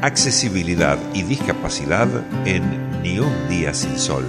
accesibilidad y discapacidad en Ni un día sin sol.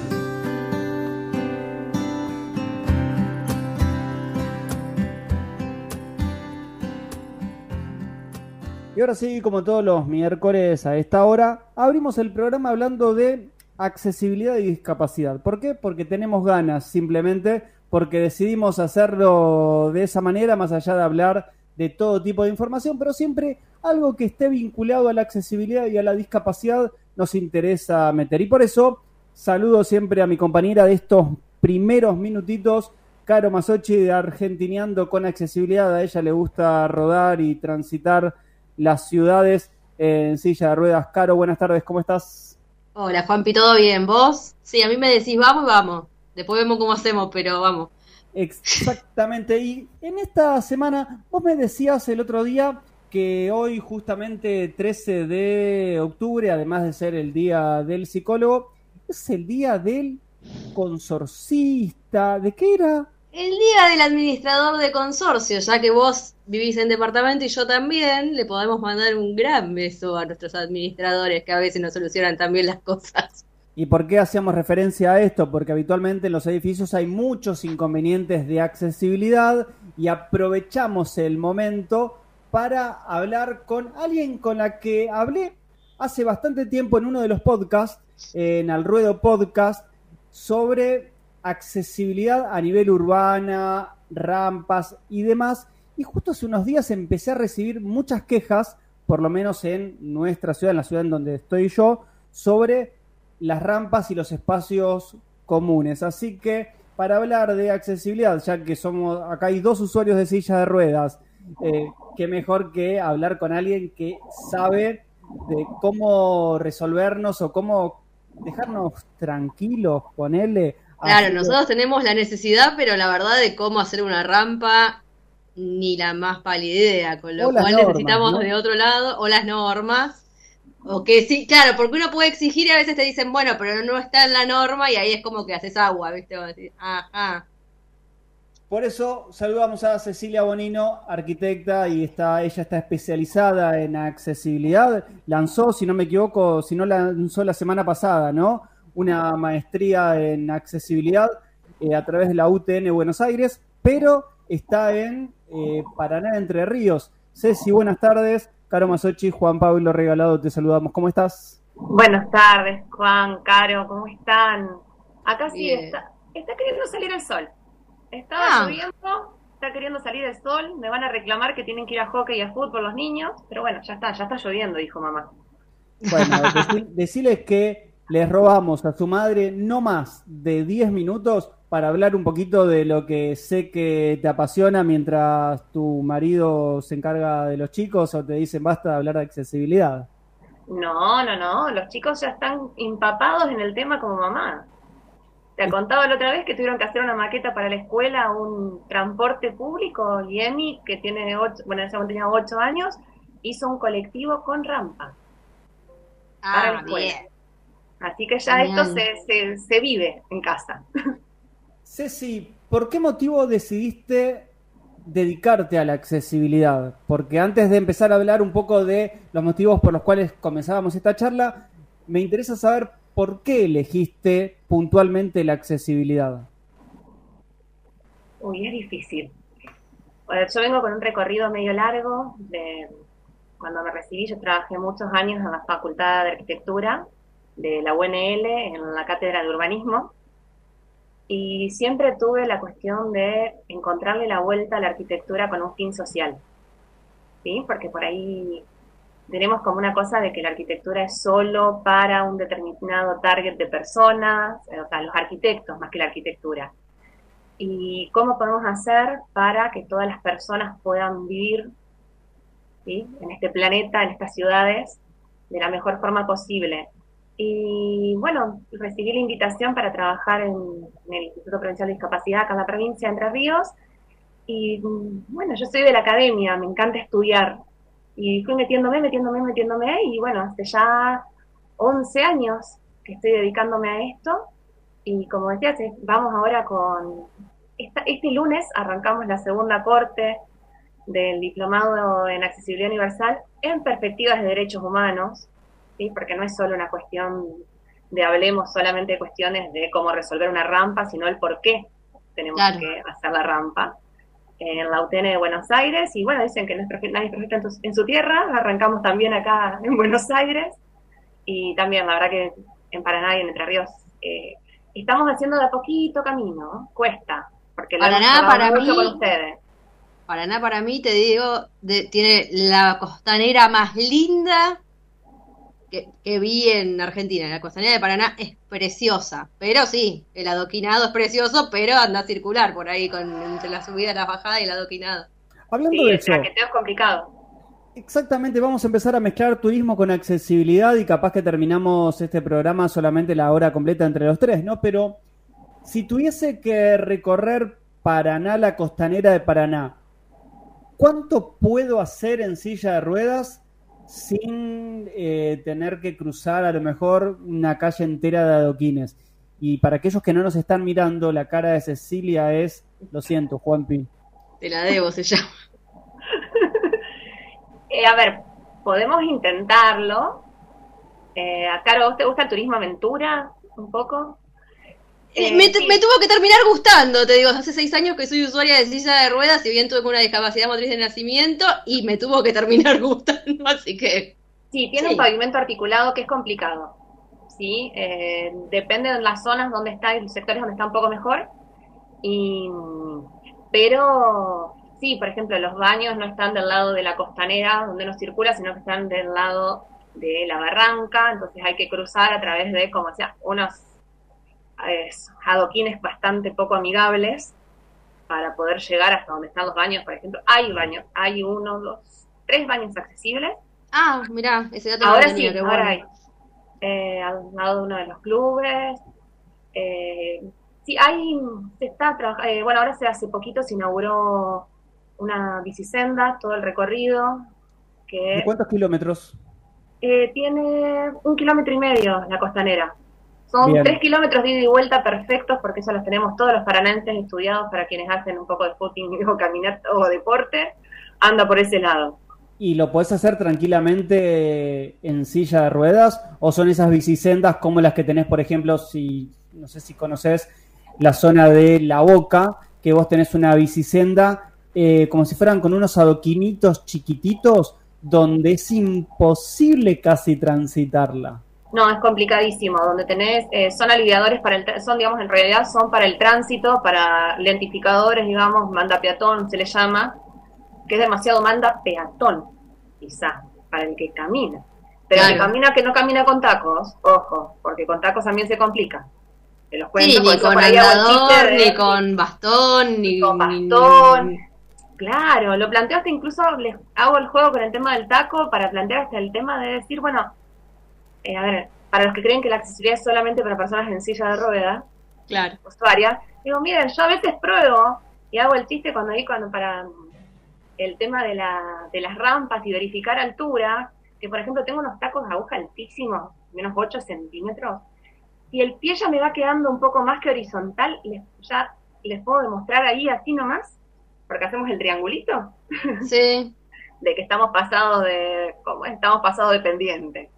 Y ahora sí, como todos los miércoles a esta hora, abrimos el programa hablando de accesibilidad y discapacidad. ¿Por qué? Porque tenemos ganas, simplemente porque decidimos hacerlo de esa manera, más allá de hablar de todo tipo de información, pero siempre algo que esté vinculado a la accesibilidad y a la discapacidad nos interesa meter. Y por eso saludo siempre a mi compañera de estos primeros minutitos, Caro Masochi de Argentineando con Accesibilidad. A ella le gusta rodar y transitar las ciudades en silla de ruedas. Caro, buenas tardes, ¿cómo estás? Hola, Juanpi, ¿todo bien? ¿Vos? Sí, a mí me decís vamos, vamos. Después vemos cómo hacemos, pero vamos. Exactamente. Y en esta semana, vos me decías el otro día que hoy, justamente 13 de octubre, además de ser el día del psicólogo, es el día del consorcista. ¿De qué era? El día del administrador de consorcio, ya que vos vivís en departamento y yo también, le podemos mandar un gran beso a nuestros administradores que a veces nos solucionan también las cosas. ¿Y por qué hacemos referencia a esto? Porque habitualmente en los edificios hay muchos inconvenientes de accesibilidad y aprovechamos el momento para hablar con alguien con la que hablé hace bastante tiempo en uno de los podcasts, en el Ruedo Podcast, sobre accesibilidad a nivel urbana, rampas y demás. Y justo hace unos días empecé a recibir muchas quejas, por lo menos en nuestra ciudad, en la ciudad en donde estoy yo, sobre las rampas y los espacios comunes. Así que para hablar de accesibilidad, ya que somos acá hay dos usuarios de silla de ruedas, eh, qué mejor que hablar con alguien que sabe de cómo resolvernos o cómo dejarnos tranquilos, ponerle Claro, nosotros tenemos la necesidad, pero la verdad de cómo hacer una rampa, ni la más pálida idea, con lo cual necesitamos de otro lado, o las normas, o sí, claro, porque uno puede exigir y a veces te dicen, bueno, pero no está en la norma y ahí es como que haces agua, ¿viste? ajá. Por eso saludamos a Cecilia Bonino, arquitecta, y está, ella está especializada en accesibilidad. Lanzó, si no me equivoco, si no lanzó la semana pasada, ¿no? una maestría en accesibilidad eh, a través de la UTN Buenos Aires, pero está en eh, Paraná, Entre Ríos. Ceci, buenas tardes. Caro Masochi, Juan Pablo Regalado, te saludamos. ¿Cómo estás? Buenas tardes, Juan, Caro, ¿cómo están? Acá sí está, está queriendo salir el sol. Estaba ah. lloviendo, está queriendo salir el sol. Me van a reclamar que tienen que ir a hockey y a fútbol los niños, pero bueno, ya está, ya está lloviendo, dijo mamá. Bueno, decirles que les robamos a su madre no más de 10 minutos para hablar un poquito de lo que sé que te apasiona mientras tu marido se encarga de los chicos o te dicen basta de hablar de accesibilidad. No, no, no, los chicos ya están empapados en el tema como mamá. Te contaba la otra vez que tuvieron que hacer una maqueta para la escuela, un transporte público, y Emi, que tiene ocho, bueno, ese tenía ocho años, hizo un colectivo con rampa. Ah, bien. Así que ya esto se, se, vive en casa. Ceci, ¿por qué motivo decidiste dedicarte a la accesibilidad? Porque antes de empezar a hablar un poco de los motivos por los cuales comenzábamos esta charla, me interesa saber por qué elegiste puntualmente la accesibilidad. Uy, es difícil. yo vengo con un recorrido medio largo. De, cuando me recibí, yo trabajé muchos años en la Facultad de Arquitectura de la UNL en la cátedra de urbanismo y siempre tuve la cuestión de encontrarle la vuelta a la arquitectura con un fin social, ¿sí? Porque por ahí tenemos como una cosa de que la arquitectura es solo para un determinado target de personas, o sea, los arquitectos más que la arquitectura. Y cómo podemos hacer para que todas las personas puedan vivir ¿sí? en este planeta, en estas ciudades, de la mejor forma posible, y bueno, recibí la invitación para trabajar en, el Instituto Provincial de Discapacidad acá en la provincia de Entre Ríos. Y bueno, yo soy de la academia, me encanta estudiar. Y fui metiéndome, metiéndome, metiéndome. Y bueno, hace ya 11 años que estoy dedicándome a esto. Y como decía, vamos ahora con... este lunes arrancamos la segunda corte del Diplomado en Accesibilidad Universal en Perspectivas de Derechos Humanos ¿sí? porque no es solo una cuestión de hablemos solamente de cuestiones de cómo resolver una rampa, sino el por qué tenemos que hacer la rampa. En la UTN de Buenos Aires, y bueno, dicen que no es nadie es perfecto en, su tierra, arrancamos también acá en Buenos Aires, y también la verdad que en Paraná y en Entre Ríos eh, estamos haciendo de a poquito camino, cuesta, porque Paraná para mí, con ustedes. Paraná para mí, te digo, tiene la costanera más linda que, vi en Argentina. La costanera de Paraná es preciosa, pero sí, el adoquinado es precioso, pero anda a circular por ahí con entre la subida, la bajada y el adoquinado. Hablando de eso. es complicado. Exactamente, vamos a empezar a mezclar turismo con accesibilidad y capaz que terminamos este programa solamente la hora completa entre los tres, ¿no? Pero si tuviese que recorrer Paraná, la costanera de Paraná, ¿cuánto puedo hacer en silla de ruedas sin eh, tener que cruzar a lo mejor una calle entera de adoquines. Y para aquellos que no nos están mirando, la cara de Cecilia es, lo siento, Juanpi. Te la debo, se llama. Eh, a ver, podemos intentarlo. Eh, Caro, ¿te gusta el turismo aventura un poco? Eh, me, tuvo que terminar gustando, te digo, hace seis años que soy usuaria de silla de ruedas, si bien tuve una discapacidad motriz de nacimiento, y me tuvo que terminar gustando, así que... Sí, tiene un pavimento articulado que es complicado, ¿sí? Eh, depende de las zonas donde está, y los sectores donde está un poco mejor, y, pero sí, por ejemplo, los baños no están del lado de la costanera donde nos circula, sino que están del lado de la barranca, entonces hay que cruzar a través de, como sea, unos adoquines bastante poco amigables para poder llegar hasta donde están los baños, por ejemplo. Hay baños, hay uno, dos, tres baños accesibles. Ah, mira, ese dato Ahora sí, ahora hay. Eh, al lado de uno de los clubes. Eh, sí, hay, se está eh, bueno, ahora se hace poquito se inauguró una bicisenda, todo el recorrido. Que, ¿De cuántos kilómetros? Eh, tiene un kilómetro y medio la costanera. Son tres kilómetros de ida y vuelta perfectos porque eso los tenemos todos los paranenses estudiados para quienes hacen un poco de footing o caminar o deporte, anda por ese lado. ¿Y lo puedes hacer tranquilamente en silla de ruedas? ¿O son esas bicisendas como las que tenés, por ejemplo, si, no sé si conoces la zona de La Boca, que vos tenés una bicisenda eh, como si fueran con unos adoquinitos chiquititos, donde es imposible casi transitarla? No, es complicadísimo. Donde tenés, eh, son aliviadores para el, son, digamos, en realidad son para el tránsito, para lentificadores, digamos, manda peatón se le llama, que es demasiado manda peatón, quizá, para el que camina. Pero el que camina que no camina con tacos, ojo, porque con tacos también se complica. Te los cuento, ni con andador, ni con bastón, ni con bastón. Claro, lo planteo hasta incluso les hago el juego con el tema del taco para plantear hasta el tema de decir, bueno, eh, a ver, para los que creen que la accesibilidad es solamente para personas en silla de ruedas, claro. usuarias, digo, miren, yo a veces pruebo y hago el chiste cuando hay cuando para el tema de, la, de las rampas y verificar altura, que por ejemplo tengo unos tacos de aguja altísimos, menos 8 centímetros, y el pie ya me va quedando un poco más que horizontal, les, ya les puedo demostrar ahí así nomás, porque hacemos el triangulito. Sí. de que estamos pasados de, como estamos pasados de pendiente.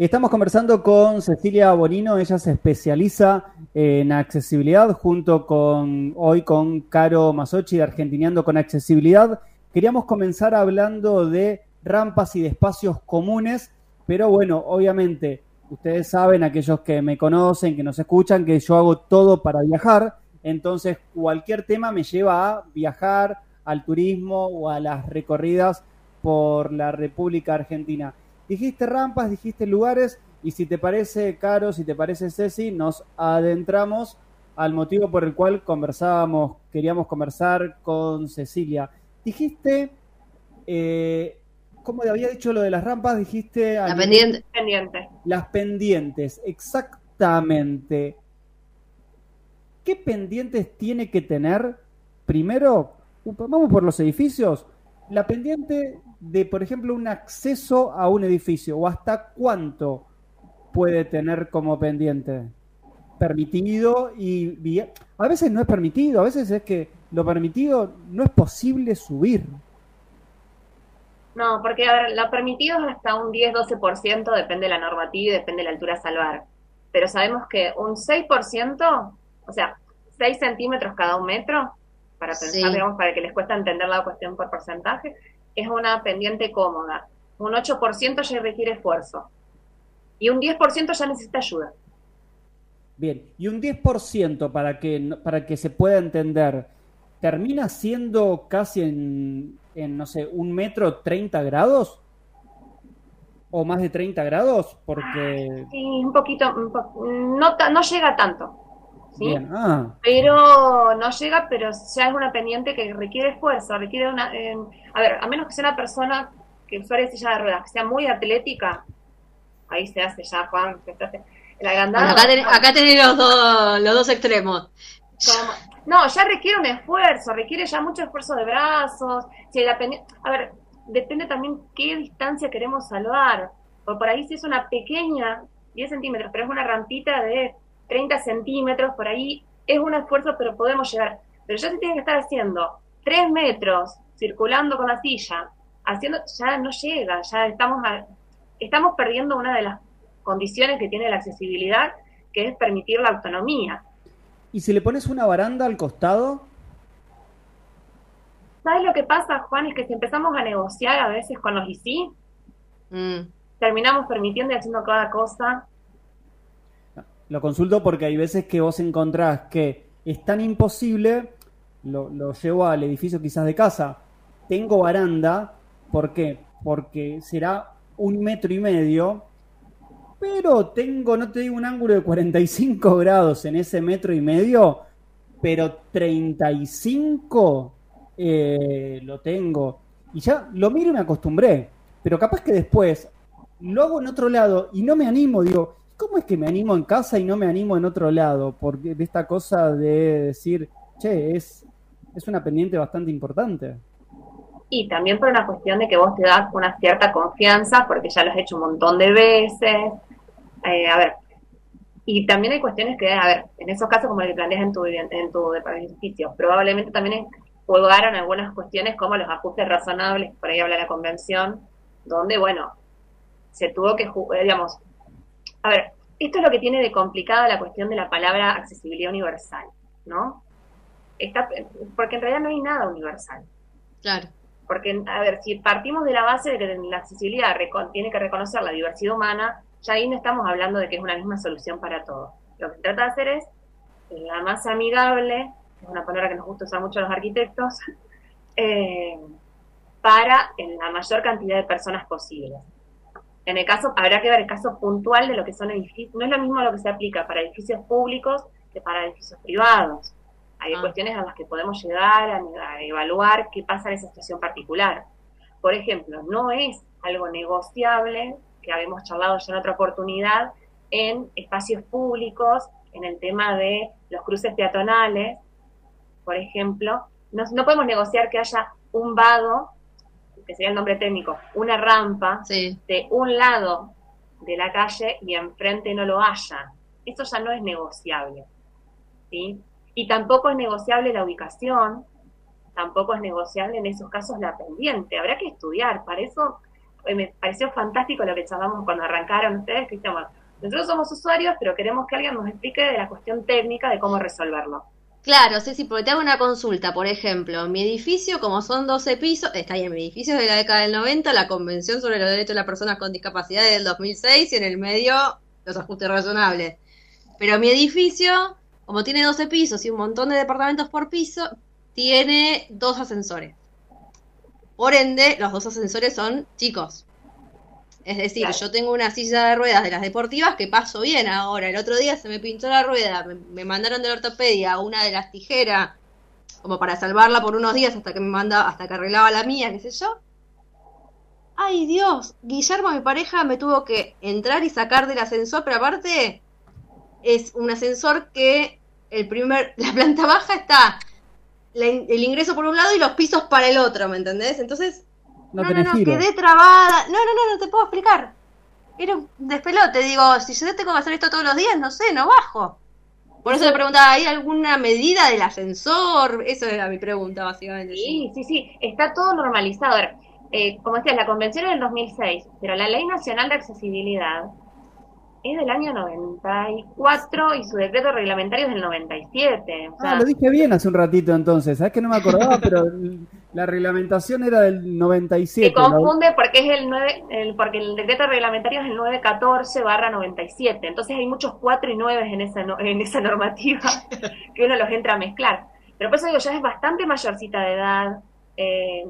Estamos conversando con Cecilia Bonino, ella se especializa en accesibilidad junto con hoy con Caro Masochi de Argentineando con Accesibilidad. Queríamos comenzar hablando de rampas y de espacios comunes, pero bueno, obviamente ustedes saben, aquellos que me conocen, que nos escuchan, que yo hago todo para viajar, entonces cualquier tema me lleva a viajar, al turismo o a las recorridas por la República Argentina. Dijiste rampas, dijiste lugares, y si te parece, Caro, si te parece, Ceci, nos adentramos al motivo por el cual conversábamos, queríamos conversar con Cecilia. Dijiste, eh, ¿cómo había dicho lo de las rampas? Dijiste... La pendiente. Las pendientes, exactamente. ¿Qué pendientes tiene que tener? Primero, vamos por los edificios. La pendiente de, por ejemplo, un acceso a un edificio o hasta cuánto puede tener como pendiente permitido y a veces no es permitido, a veces es que lo permitido no es posible subir. No, porque a ver, lo permitido es hasta un 10-12%, depende de la normativa y depende de la altura a salvar. Pero sabemos que un 6%, o sea, 6 centímetros cada un metro, para pensar, digamos, para que les cuesta entender la cuestión por porcentaje, es una pendiente cómoda. Un 8% ya requiere esfuerzo. Y un 10% ya necesita ayuda. Bien, y un 10% para que, para que se pueda entender, ¿termina siendo casi en, en, no sé, un metro 30 grados? ¿O más de 30 grados? Porque... Sí, un poquito, no, no llega tanto. ¿Sí? Ah. Pero no llega, pero ya es una pendiente que requiere esfuerzo, requiere una... Eh, a ver, a menos que sea una persona que usuaria de silla de ruedas, que sea muy atlética, ahí se hace ya, Juan, acá, tenés los dos, los dos extremos. no, ya requiere un esfuerzo, requiere ya mucho esfuerzo de brazos. Si la a ver, depende también qué distancia queremos salvar. O por ahí si es una pequeña, 10 centímetros, pero es una rampita de 30 centímetros, por ahí es un esfuerzo, pero podemos llegar. Pero ya se tiene que estar haciendo 3 metros circulando con la silla, haciendo, ya no llega, ya estamos, estamos perdiendo una de las condiciones que tiene la accesibilidad, que es permitir la autonomía. ¿Y si le pones una baranda al costado? ¿Sabes lo que pasa, Juan? Es que si empezamos a negociar a veces con los ICI, mm. terminamos permitiendo y haciendo cada cosa. Lo consulto porque hay veces que vos encontrás que es tan imposible, lo, llevo al edificio quizás de casa, tengo baranda, ¿por qué? Porque será un metro y medio pero tengo, no te digo un ángulo de 45 grados en ese metro y medio, pero 35 eh, lo tengo. Y ya lo miro y me acostumbré. Pero capaz que después lo hago en otro lado y no me animo, digo, ¿cómo es que me animo en casa y no me animo en otro lado? Porque de esta cosa de decir, che, es, es una pendiente bastante importante. Y también por una cuestión de que vos te das una cierta confianza, porque ya lo has hecho un montón de veces, eh, a ver, y también hay cuestiones que, a ver, en esos casos como el que planteas en tu, en tu edificio, probablemente también jugaron algunas cuestiones como los ajustes razonables, por ahí habla la convención, donde, bueno, se tuvo que, eh, digamos, a ver, esto es lo que tiene de complicada la cuestión de la palabra accesibilidad universal, ¿no? Está, porque en realidad no hay nada universal. Claro. Porque, a ver, si partimos de la base de que la accesibilidad tiene que reconocer la diversidad humana, ya ahí no estamos hablando de que es una misma solución para todo. Lo que se trata de hacer es la más amigable, es una palabra que nos gusta usar mucho a los arquitectos, eh, para la mayor cantidad de personas posible. En el caso, habrá que ver el caso puntual de lo que son edificios. No es lo mismo lo que se aplica para edificios públicos que para edificios privados. Hay ah. cuestiones a las que podemos llegar a evaluar qué pasa en esa situación particular. Por ejemplo, no es algo negociable que habíamos charlado ya en otra oportunidad, en espacios públicos, en el tema de los cruces peatonales, por ejemplo. No, no podemos negociar que haya un vado, que sería el nombre técnico, una rampa de un lado de la calle y enfrente no lo haya. Eso ya no es negociable. ¿sí? Y tampoco es negociable la ubicación, tampoco es negociable en esos casos la pendiente. Habrá que estudiar. Para eso eh, me pareció fantástico lo que charlamos cuando arrancaron ustedes, que nosotros somos usuarios, pero queremos que alguien nos explique de la cuestión técnica de cómo resolverlo. Claro, sí, sí, porque te hago una consulta, por ejemplo, mi edificio, como son 12 pisos, está ahí en mi edificio de la década del 90, la Convención sobre los Derechos de las Personas con Discapacidad del 2006 y en el medio los ajustes razonables. Pero mi edificio, como tiene 12 pisos y un montón de departamentos por piso, tiene dos ascensores. Por ende, los dos ascensores son chicos. Es decir, yo tengo una silla de ruedas de las deportivas que paso bien ahora. El otro día se me pinchó la rueda, me, mandaron de la ortopedia una de las tijeras como para salvarla por unos días hasta que me manda, hasta que arreglaba la mía, qué sé yo. Ay Dios, Guillermo, mi pareja, me tuvo que entrar y sacar del ascensor, pero aparte es un ascensor que el primer, la planta baja está el ingreso por un lado y los pisos para el otro, ¿me entendés? Entonces, no, no, no, quedé trabada. No, no, no, no te puedo explicar. Era un despelote. Digo, si yo tengo que hacer esto todos los días, no sé, no bajo. Por eso le preguntaba, ¿hay alguna medida del ascensor? Eso era mi pregunta, básicamente. Sí, sí, sí, está todo normalizado. eh, como decía, la convención es del 2006, pero la Ley Nacional de Accesibilidad es del año 94 y su decreto reglamentario es del 97. ah, lo dije bien hace un ratito entonces, sabes que no me acordaba, pero la reglamentación era del 97. Se confunde porque es el 9, el, porque el decreto reglamentario es el 914 barra 97, entonces hay muchos 4 y 9 en esa, en esa normativa que uno los entra a mezclar. Pero por eso digo, ya es bastante mayorcita de edad. Eh,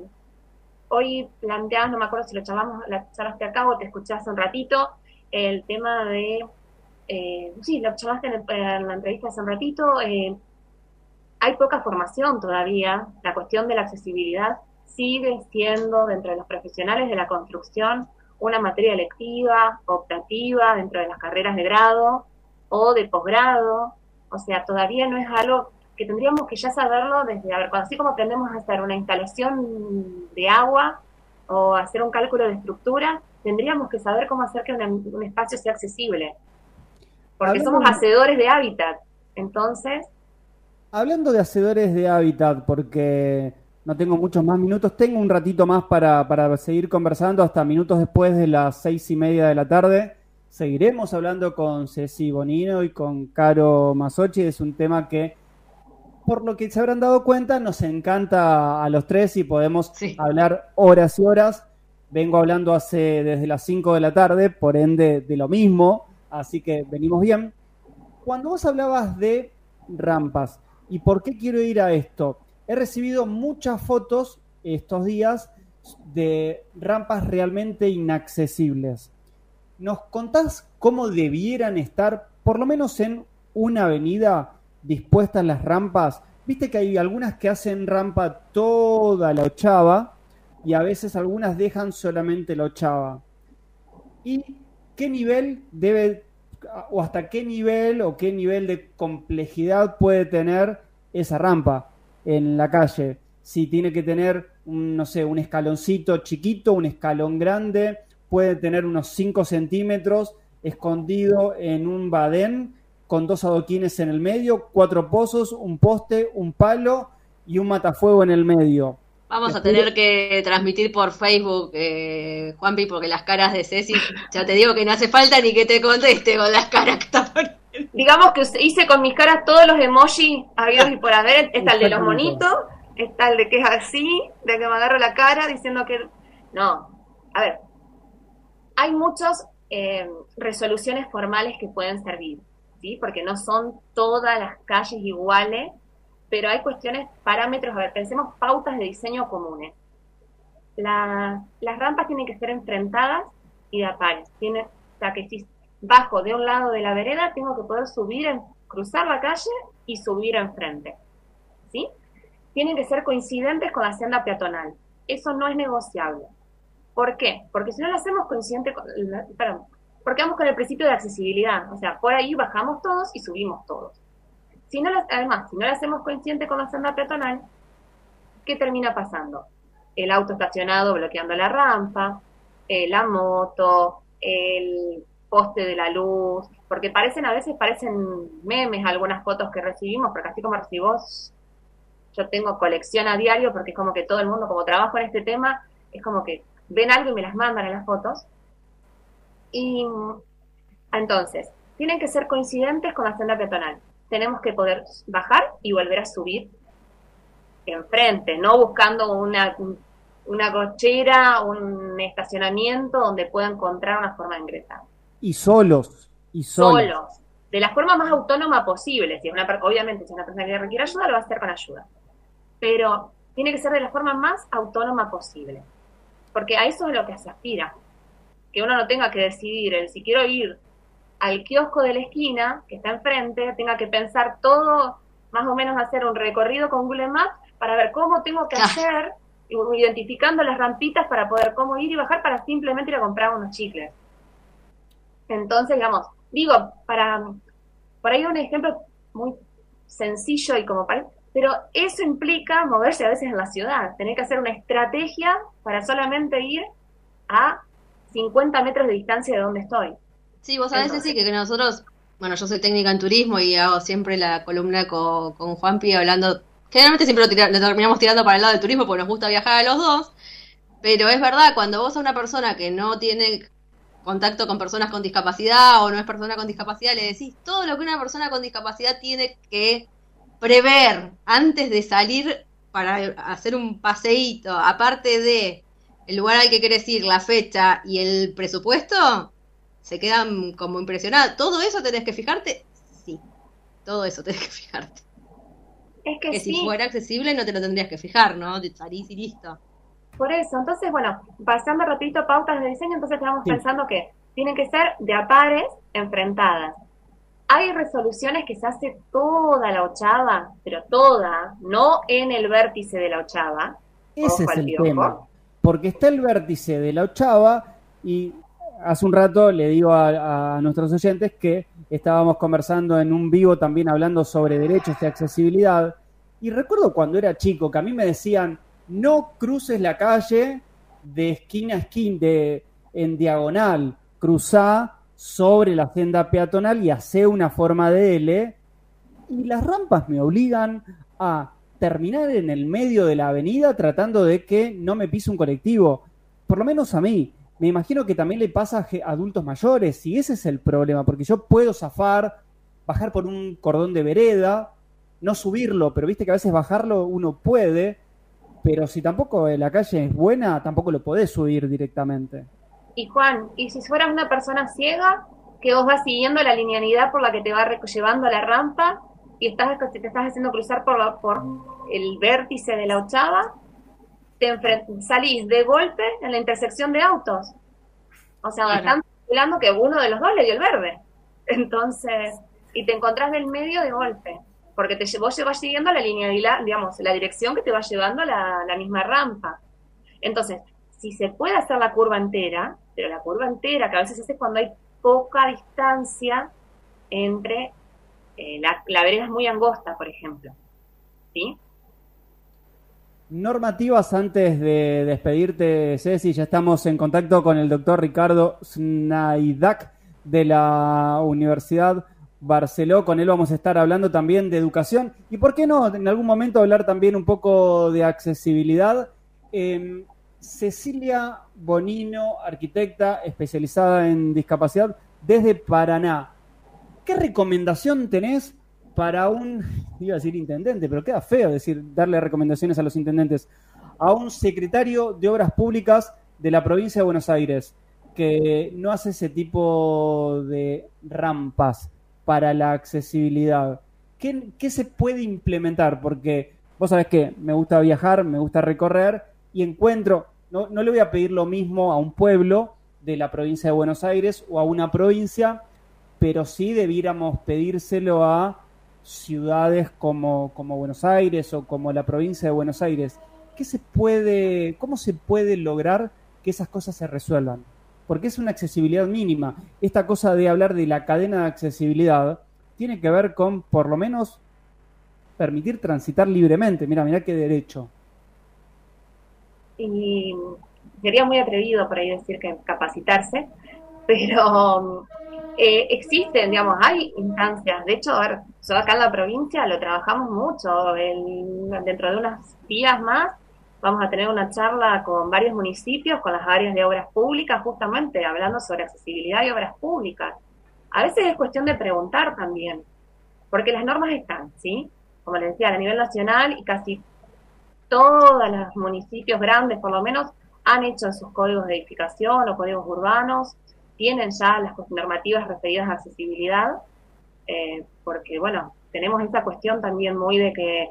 hoy planteabas, no me acuerdo si lo charlamos, la charlaste acá o te escuché hace un ratito, el tema de, eh, sí, lo charlaste en, la entrevista hace un ratito, eh, hay poca formación todavía, la cuestión de la accesibilidad sigue siendo dentro de los profesionales de la construcción una materia electiva, optativa, dentro de las carreras de grado o de posgrado, o sea, todavía no es algo que tendríamos que ya saberlo desde, a ver, así como aprendemos a hacer una instalación de agua o hacer un cálculo de estructura, tendríamos que saber cómo hacer que un, espacio sea accesible. Porque somos hacedores de hábitat. Entonces... Hablando de hacedores de hábitat, porque no tengo muchos más minutos, tengo un ratito más para, para seguir conversando hasta minutos después de las seis y media de la tarde. Seguiremos hablando con Ceci Bonino y con Caro Masochi. Es un tema que, por lo que se habrán dado cuenta, nos encanta a los tres y podemos hablar horas y horas vengo hablando hace desde las 5 de la tarde, por ende de lo mismo, así que venimos bien. Cuando vos hablabas de rampas, ¿y por qué quiero ir a esto? He recibido muchas fotos estos días de rampas realmente inaccesibles. ¿Nos contás cómo debieran estar, por lo menos en una avenida, dispuestas las rampas? Viste que hay algunas que hacen rampa toda la ochava, y a veces algunas dejan solamente la ochava. ¿Y qué nivel debe, o hasta qué nivel o qué nivel de complejidad puede tener esa rampa en la calle? Si tiene que tener, un, no sé, un escaloncito chiquito, un escalón grande, puede tener unos 5 centímetros escondido en un badén con dos adoquines en el medio, cuatro pozos, un poste, un palo y un matafuego en el medio. Vamos a tener que transmitir por Facebook, eh, Juanpi, porque las caras de Ceci, ya te digo que no hace falta ni que te conteste con las caras que está Digamos que hice con mis caras todos los emojis habidos y por haber. Está el de los monitos, está el de que es así, de que me agarro la cara diciendo que... No, a ver, hay muchas eh, resoluciones formales que pueden servir, ¿sí? Porque no son todas las calles iguales pero hay cuestiones, parámetros, a ver, pensemos pautas de diseño comunes. las rampas tienen que ser enfrentadas y de a pares. Tiene, o sea, que si bajo de un lado de la vereda, tengo que poder subir, en, cruzar la calle y subir enfrente. ¿Sí? Tienen que ser coincidentes con la senda peatonal. Eso no es negociable. ¿Por qué? Porque si no lo hacemos coincidente con, perdón, porque vamos con el principio de accesibilidad. O sea, por ahí bajamos todos y subimos todos. Si no además, si no lo hacemos coincidente con la senda peatonal, ¿qué termina pasando? El auto estacionado bloqueando la rampa, eh, la moto, el poste de la luz, porque parecen, a veces parecen memes algunas fotos que recibimos, porque así como recibimos, yo tengo colección a diario, porque es como que todo el mundo, como trabajo en este tema, es como que ven algo y me las mandan en las fotos. Y entonces, tienen que ser coincidentes con la senda peatonal tenemos que poder bajar y volver a subir enfrente, no buscando una, una cochera, un estacionamiento donde pueda encontrar una forma de ingresar. Y solos, y solos. de la forma más autónoma posible. Si una, obviamente, si una persona que requiere ayuda, lo va a hacer con ayuda. Pero tiene que ser de la forma más autónoma posible. Porque a eso es lo que se aspira. Que uno no tenga que decidir el si quiero ir al kiosco de la esquina, que está enfrente, tenga que pensar todo, más o menos hacer un recorrido con Google Maps para ver cómo tengo que hacer, identificando las rampitas para poder cómo ir y bajar para simplemente ir a comprar unos chicles. Entonces, digamos, digo, para, por ahí un ejemplo muy sencillo y como para, pero eso implica moverse a veces en la ciudad, tener que hacer una estrategia para solamente ir a 50 metros de distancia de donde estoy. Sí, vos sabés, sí, que, nosotros, bueno, yo soy técnica en turismo y hago siempre la columna con, con Juanpi hablando, generalmente siempre lo, terminamos tirando para el lado del turismo porque nos gusta viajar a los dos, Pero es verdad, cuando vos a una persona que no tiene contacto con personas con discapacidad o no es persona con discapacidad, le decís todo lo que una persona con discapacidad tiene que prever antes de salir para hacer un paseíto, aparte de el lugar al que querés ir, la fecha y el presupuesto, se quedan como impresionadas. ¿Todo eso tenés que fijarte? Sí, todo eso tenés que fijarte. Es que, si fuera accesible no te lo tendrías que fijar, ¿no? Salís y listo. Por eso, entonces, bueno, pasando rapidito pautas de diseño, entonces estamos pensando que tienen que ser de a pares enfrentadas. Hay resoluciones que se hace toda la ochava, pero toda, no en el vértice de la ochava. Ese es el tema. Porque está el vértice de la ochava y hace un rato le digo a, nuestros oyentes que estábamos conversando en un vivo también hablando sobre derechos de accesibilidad. Y recuerdo cuando era chico que a mí me decían, no cruces la calle de esquina a esquina, de, en diagonal, cruzá sobre la senda peatonal y hace una forma de L. Y las rampas me obligan a terminar en el medio de la avenida tratando de que no me pise un colectivo. Por lo menos a mí. Me imagino que también le pasa a adultos mayores y ese es el problema, porque yo puedo zafar, bajar por un cordón de vereda, no subirlo, pero viste que a veces bajarlo uno puede, pero si tampoco la calle es buena, tampoco lo podés subir directamente. Y Juan, ¿y si fueras una persona ciega que vos vas siguiendo la linealidad por la que te va llevando a la rampa y estás, te estás haciendo cruzar por, la, por el vértice de la ochava, te salís de golpe en la intersección de autos? O sea, están hablando que uno de los dos le dio el verde. Entonces, y te encontrás del medio de golpe porque te, vos vas siguiendo la línea, digamos, la dirección que te va llevando a la, misma rampa. Entonces, si se puede hacer la curva entera, pero la curva entera, que a veces es cuando hay poca distancia entre eh, la, la vereda es muy angosta, por ejemplo. ¿Sí? Normativas antes de despedirte, Ceci, ya estamos en contacto con el doctor Ricardo Snaidak de la Universidad Barceló, con él vamos a estar hablando también de educación y, ¿por qué no, en algún momento hablar también un poco de accesibilidad? Em, Cecilia Bonino, arquitecta especializada en discapacidad desde Paraná. ¿Qué recomendación tenés para un, iba a decir intendente, pero queda feo decir, darle recomendaciones a los intendentes, a un secretario de Obras Públicas de la provincia de Buenos Aires, que no hace ese tipo de rampas? para la accesibilidad? ¿Qué, se puede implementar? Porque vos sabés que me gusta viajar, me gusta recorrer y encuentro, no, no le voy a pedir lo mismo a un pueblo de la provincia de Buenos Aires o a una provincia, pero sí debiéramos pedírselo a ciudades como, como Buenos Aires o como la provincia de Buenos Aires. ¿Qué se puede, cómo se puede lograr que esas cosas se resuelvan? porque es una accesibilidad mínima. Esta cosa de hablar de la cadena de accesibilidad tiene que ver con, por lo menos, permitir transitar libremente. Mira, mira qué derecho. Y sería muy atrevido por ahí decir que capacitarse, pero eh, existen, digamos, hay instancias. De hecho, a ver, yo acá en la provincia lo trabajamos mucho. dentro de unos días más Vamos a tener una charla con varios municipios, con las áreas de obras públicas, justamente hablando sobre accesibilidad y obras públicas. A veces es cuestión de preguntar también, porque las normas están, ¿sí? Como les decía, a nivel nacional y casi todos los municipios grandes, por lo menos, han hecho sus códigos de edificación o códigos urbanos, tienen ya las normativas referidas a accesibilidad, eh, porque, bueno, tenemos esta cuestión también muy de que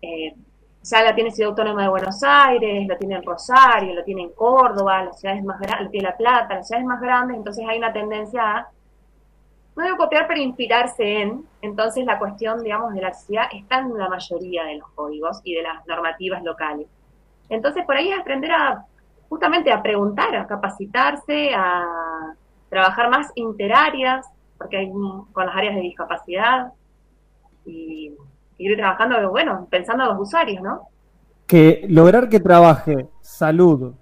eh, ya la tiene Ciudad Autónoma de Buenos Aires, lo tiene en Rosario, lo tiene en Córdoba, las ciudades más grandes, La Plata, las ciudades más grandes, entonces hay una tendencia a, no debo copiar, pero inspirarse en, entonces la cuestión, digamos, de la accesibilidad está en la mayoría de los códigos y de las normativas locales. Entonces, por ahí es aprender a, justamente a preguntar, a capacitarse, a trabajar más interáreas, porque hay con las áreas de discapacidad, y ir trabajando, bueno, pensando en los usuarios, ¿no? Que lograr que trabaje salud,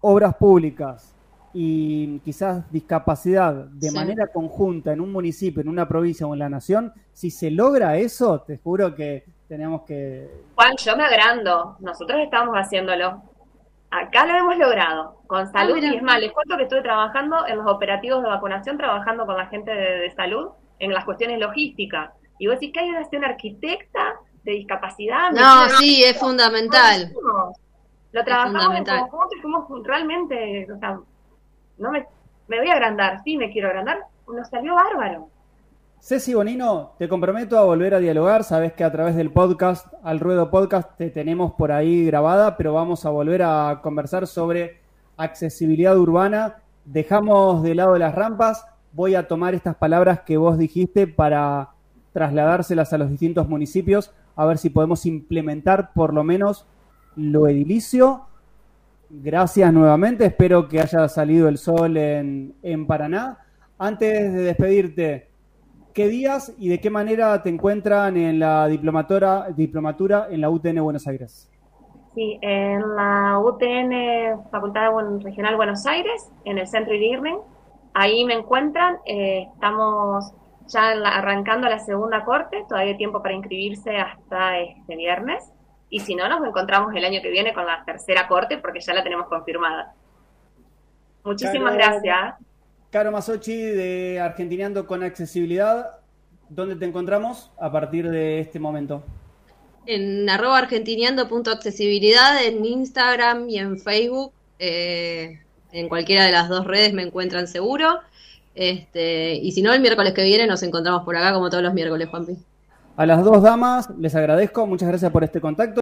obras públicas y quizás discapacidad de manera conjunta en un municipio, en una provincia o en la nación, si se logra eso, te juro que tenemos que... Juan, yo me agrando, nosotros estamos haciéndolo. Acá lo hemos logrado, con ah, salud. y es más, les cuento que estuve trabajando en los operativos de vacunación, trabajando con la gente de, salud en las cuestiones logísticas. Y vos decís que hay una arquitecta de discapacidad. No, sí, es fundamental. Lo trabajamos en conjunto y fuimos realmente, o sea, no me, me voy a agrandar, sí me quiero agrandar, nos salió bárbaro. Ceci Bonino, te comprometo a volver a dialogar. Sabes que a través del podcast, al Ruedo Podcast, te tenemos por ahí grabada, pero vamos a volver a conversar sobre accesibilidad urbana. Dejamos de lado las rampas. Voy a tomar estas palabras que vos dijiste para trasladárselas a los distintos municipios, a ver si podemos implementar por lo menos lo edilicio. Gracias nuevamente, espero que haya salido el sol en, en Paraná. Antes de despedirte, ¿Qué días y de qué manera te encuentran en la diplomatura, diplomatura en la UTN Buenos Aires? Sí, en la UTN Facultad Regional Buenos Aires, en el Centro IRIRMEN. Ahí me encuentran. Eh, estamos ya arrancando la segunda corte, todavía hay tiempo para inscribirse hasta este viernes. Y si no, nos encontramos el año que viene con la tercera corte porque ya la tenemos confirmada. Muchísimas gracias. Caro Masochi de Argentineando con Accesibilidad, ¿dónde te encontramos a partir de este momento? En arroba argentineando.accesibilidad en Instagram y en Facebook. Eh, en cualquiera de las dos redes me encuentran seguro. Este, y si no, el miércoles que viene nos encontramos por acá como todos los miércoles, Juanpi. A las dos damas les agradezco, muchas gracias por este contacto.